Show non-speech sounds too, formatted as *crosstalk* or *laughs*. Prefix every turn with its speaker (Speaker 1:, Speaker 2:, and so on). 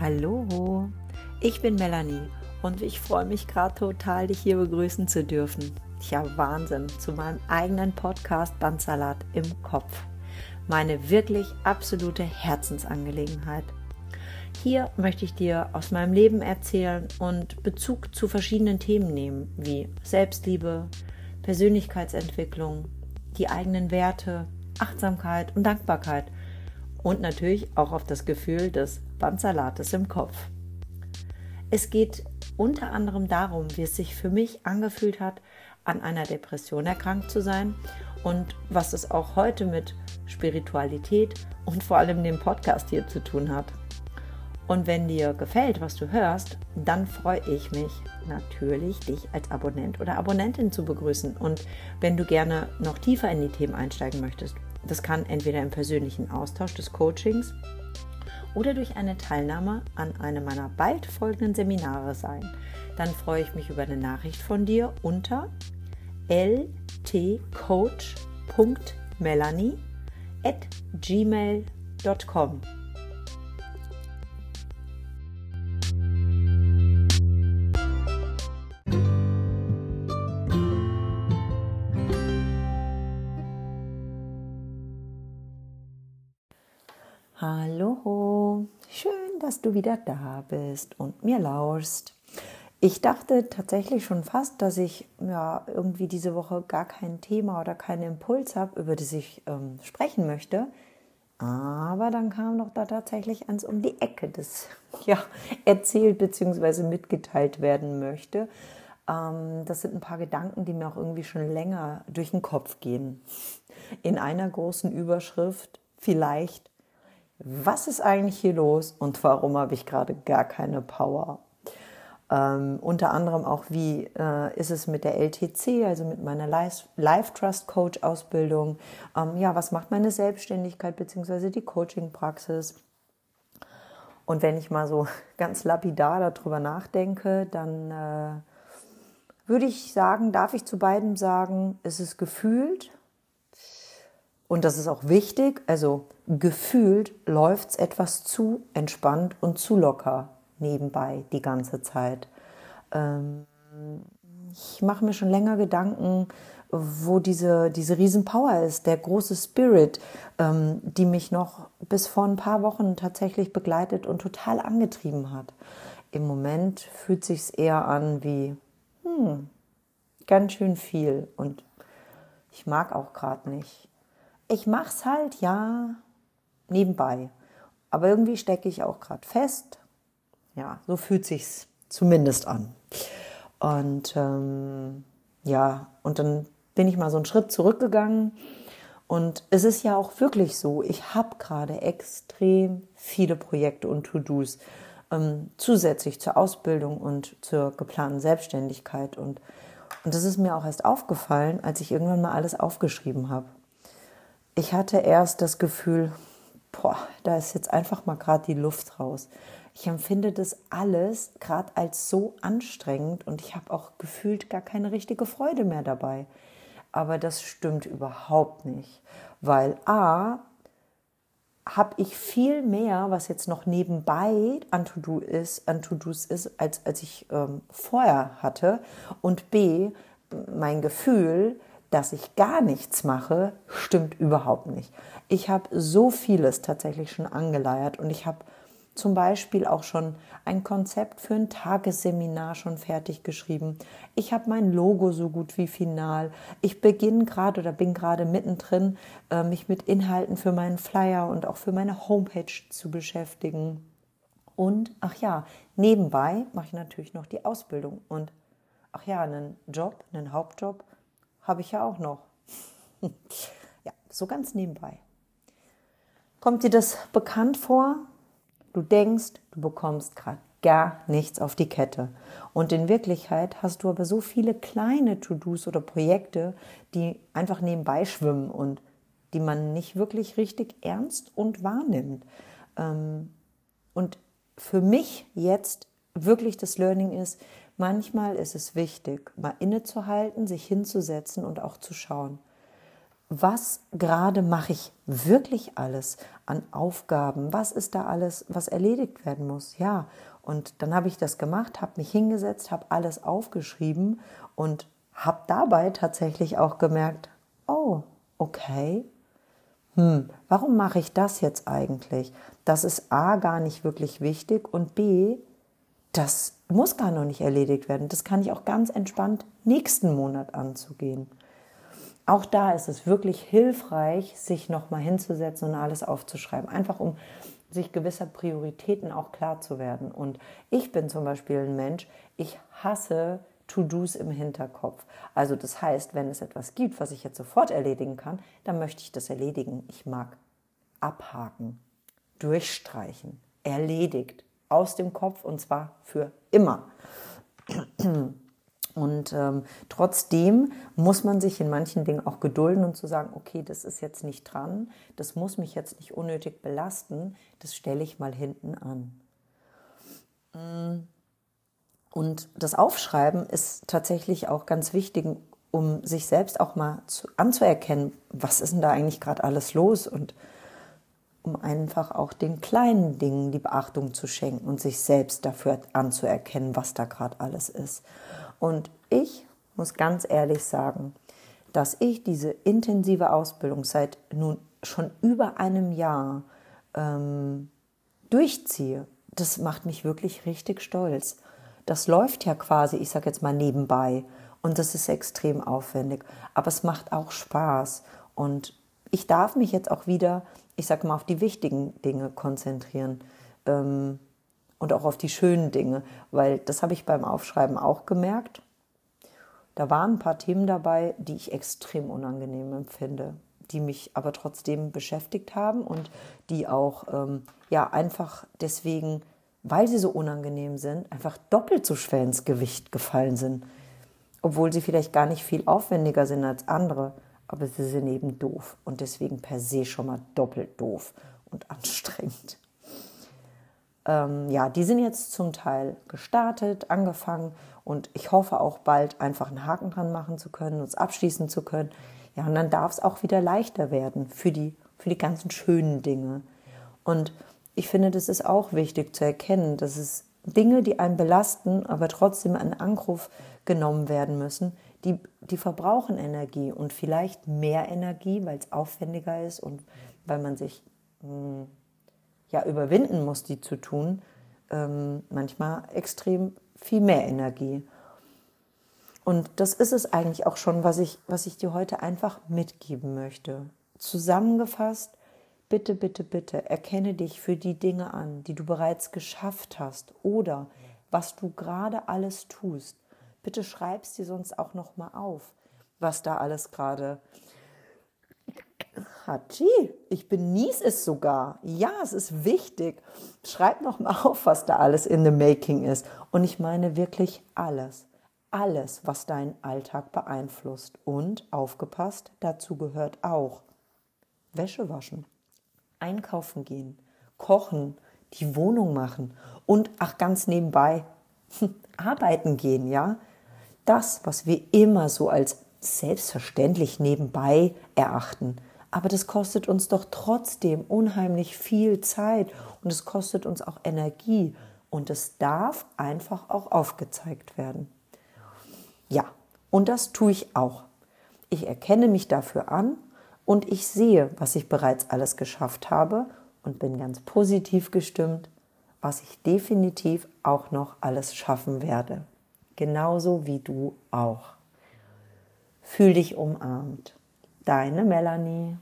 Speaker 1: Hallo, ich bin Melanie und ich freue mich gerade total, dich hier begrüßen zu dürfen. Tja, Wahnsinn, zu meinem eigenen Podcast Bandsalat im Kopf. Meine wirklich absolute Herzensangelegenheit. Hier möchte ich dir aus meinem Leben erzählen und Bezug zu verschiedenen Themen nehmen, wie Selbstliebe, Persönlichkeitsentwicklung, die eigenen Werte, Achtsamkeit und Dankbarkeit und natürlich auch auf das Gefühl des Bandsalates im Kopf. Es geht unter anderem darum, wie es sich für mich angefühlt hat, an einer Depression erkrankt zu sein und was es auch heute mit Spiritualität und vor allem dem Podcast hier zu tun hat. Und wenn dir gefällt, was du hörst, dann freue ich mich natürlich, dich als Abonnent oder Abonnentin zu begrüßen. Und wenn du gerne noch tiefer in die Themen einsteigen möchtest, das kann entweder im persönlichen Austausch des Coachings oder durch eine Teilnahme an einem meiner bald folgenden Seminare sein. Dann freue ich mich über eine Nachricht von dir unter ltcoach.melanie at gmail.com. Hallo, schön, dass du wieder da bist und mir lauschst. Ich dachte tatsächlich schon fast, dass ich ja irgendwie diese Woche gar kein Thema oder keinen Impuls habe, über das ich ähm, sprechen möchte. Aber dann kam doch da tatsächlich eins um die Ecke, das *laughs* ja erzählt bzw. mitgeteilt werden möchte. Ähm, das sind ein paar Gedanken, die mir auch irgendwie schon länger durch den Kopf gehen. In einer großen Überschrift vielleicht was ist eigentlich hier los und warum habe ich gerade gar keine Power? Ähm, unter anderem auch, wie äh, ist es mit der LTC, also mit meiner Life, Trust Coach Ausbildung? Ähm, ja, was macht meine Selbstständigkeit bzw. die Coaching-Praxis? Und wenn ich mal so *laughs* ganz lapidar darüber nachdenke, dann äh, würde ich sagen, darf ich zu beiden sagen, es ist gefühlt und das ist auch wichtig, also gefühlt läuft es etwas zu entspannt und zu locker nebenbei die ganze Zeit. Ähm, ich mache mir schon länger Gedanken, wo diese, diese Riesenpower ist, der große Spirit, ähm, die mich noch bis vor ein paar Wochen tatsächlich begleitet und total angetrieben hat. Im Moment fühlt sich eher an wie hm, ganz schön viel und ich mag auch gerade nicht ich mache es halt, ja, nebenbei. Aber irgendwie stecke ich auch gerade fest. Ja, so fühlt sich's zumindest an. Und ähm, ja, und dann bin ich mal so einen Schritt zurückgegangen. Und es ist ja auch wirklich so, ich habe gerade extrem viele Projekte und To-Dos ähm, zusätzlich zur Ausbildung und zur geplanten Selbstständigkeit. Und, und das ist mir auch erst aufgefallen, als ich irgendwann mal alles aufgeschrieben habe ich hatte erst das Gefühl, boah, da ist jetzt einfach mal gerade die Luft raus. Ich empfinde das alles gerade als so anstrengend und ich habe auch gefühlt gar keine richtige Freude mehr dabei. Aber das stimmt überhaupt nicht, weil a habe ich viel mehr, was jetzt noch nebenbei an To-Do ist, an To-Dos ist, als als ich ähm, vorher hatte. Und b mein Gefühl, dass ich gar nichts mache, stimmt überhaupt nicht. Ich habe so vieles tatsächlich schon angeleiert und ich habe zum Beispiel auch schon ein Konzept für ein Tagesseminar schon fertig geschrieben. Ich habe mein Logo so gut wie final. Ich beginne gerade oder bin gerade mittendrin, äh, mich mit Inhalten für meinen Flyer und auch für meine Homepage zu beschäftigen. Und ach ja, nebenbei mache ich natürlich noch die Ausbildung und ach ja, einen Job, einen Hauptjob habe ich ja auch noch. *laughs* ja, so ganz nebenbei. Kommt dir das bekannt vor? Du denkst, du bekommst gerade gar nichts auf die Kette. Und in Wirklichkeit hast du aber so viele kleine To-Dos oder Projekte, die einfach nebenbei schwimmen und die man nicht wirklich richtig ernst und wahrnimmt. Ähm, und für mich jetzt wirklich das Learning ist, Manchmal ist es wichtig, mal innezuhalten, sich hinzusetzen und auch zu schauen, was gerade mache ich wirklich alles an Aufgaben? Was ist da alles, was erledigt werden muss? Ja, und dann habe ich das gemacht, habe mich hingesetzt, habe alles aufgeschrieben und habe dabei tatsächlich auch gemerkt, oh, okay, hm, warum mache ich das jetzt eigentlich? Das ist A gar nicht wirklich wichtig und B, das muss gar noch nicht erledigt werden. Das kann ich auch ganz entspannt nächsten Monat anzugehen. Auch da ist es wirklich hilfreich, sich nochmal hinzusetzen und alles aufzuschreiben. Einfach um sich gewisser Prioritäten auch klar zu werden. Und ich bin zum Beispiel ein Mensch, ich hasse To-Dos im Hinterkopf. Also das heißt, wenn es etwas gibt, was ich jetzt sofort erledigen kann, dann möchte ich das erledigen. Ich mag abhaken, durchstreichen, erledigt, aus dem Kopf und zwar für immer. Und ähm, trotzdem muss man sich in manchen Dingen auch gedulden und zu sagen, okay, das ist jetzt nicht dran, das muss mich jetzt nicht unnötig belasten, das stelle ich mal hinten an. Und das Aufschreiben ist tatsächlich auch ganz wichtig, um sich selbst auch mal zu, anzuerkennen, was ist denn da eigentlich gerade alles los und um einfach auch den kleinen Dingen die Beachtung zu schenken und sich selbst dafür anzuerkennen, was da gerade alles ist. Und ich muss ganz ehrlich sagen, dass ich diese intensive Ausbildung seit nun schon über einem Jahr ähm, durchziehe, das macht mich wirklich richtig stolz. Das läuft ja quasi, ich sage jetzt mal nebenbei und das ist extrem aufwendig, aber es macht auch Spaß und ich darf mich jetzt auch wieder, ich sage mal, auf die wichtigen Dinge konzentrieren. Ähm, und auch auf die schönen Dinge, weil das habe ich beim Aufschreiben auch gemerkt. Da waren ein paar Themen dabei, die ich extrem unangenehm empfinde, die mich aber trotzdem beschäftigt haben und die auch ähm, ja einfach deswegen, weil sie so unangenehm sind, einfach doppelt so schwer ins Gewicht gefallen sind, obwohl sie vielleicht gar nicht viel aufwendiger sind als andere, aber sie sind eben doof und deswegen per se schon mal doppelt doof und anstrengend. Ähm, ja, die sind jetzt zum Teil gestartet, angefangen und ich hoffe auch bald einfach einen Haken dran machen zu können, uns abschließen zu können. Ja, und dann darf es auch wieder leichter werden für die, für die ganzen schönen Dinge. Und ich finde, das ist auch wichtig zu erkennen, dass es Dinge, die einen belasten, aber trotzdem in Anruf genommen werden müssen, die, die verbrauchen Energie und vielleicht mehr Energie, weil es aufwendiger ist und weil man sich mh, hm, ja überwinden muss, die zu tun, ähm, manchmal extrem viel mehr Energie. Und das ist es eigentlich auch schon, was ich, was ich dir heute einfach mitgeben möchte. Zusammengefasst, bitte, bitte, bitte, erkenne dich für die Dinge an, die du bereits geschafft hast oder was du gerade alles tust. Bitte schreibst dir sonst auch noch mal auf, was da alles gerade Hatschi, ich benieß es sogar. Ja, es ist wichtig. Schreib noch mal auf, was da alles in the making ist. Und ich meine wirklich alles. Alles, was deinen Alltag beeinflusst. Und aufgepasst, dazu gehört auch Wäsche waschen, einkaufen gehen, kochen, die Wohnung machen und ach ganz nebenbei *laughs* arbeiten gehen, ja? Das, was wir immer so als selbstverständlich nebenbei erachten, aber das kostet uns doch trotzdem unheimlich viel Zeit und es kostet uns auch Energie und es darf einfach auch aufgezeigt werden. Ja, und das tue ich auch. Ich erkenne mich dafür an und ich sehe, was ich bereits alles geschafft habe und bin ganz positiv gestimmt, was ich definitiv auch noch alles schaffen werde. Genauso wie du auch. Fühl dich umarmt. Deine Melanie.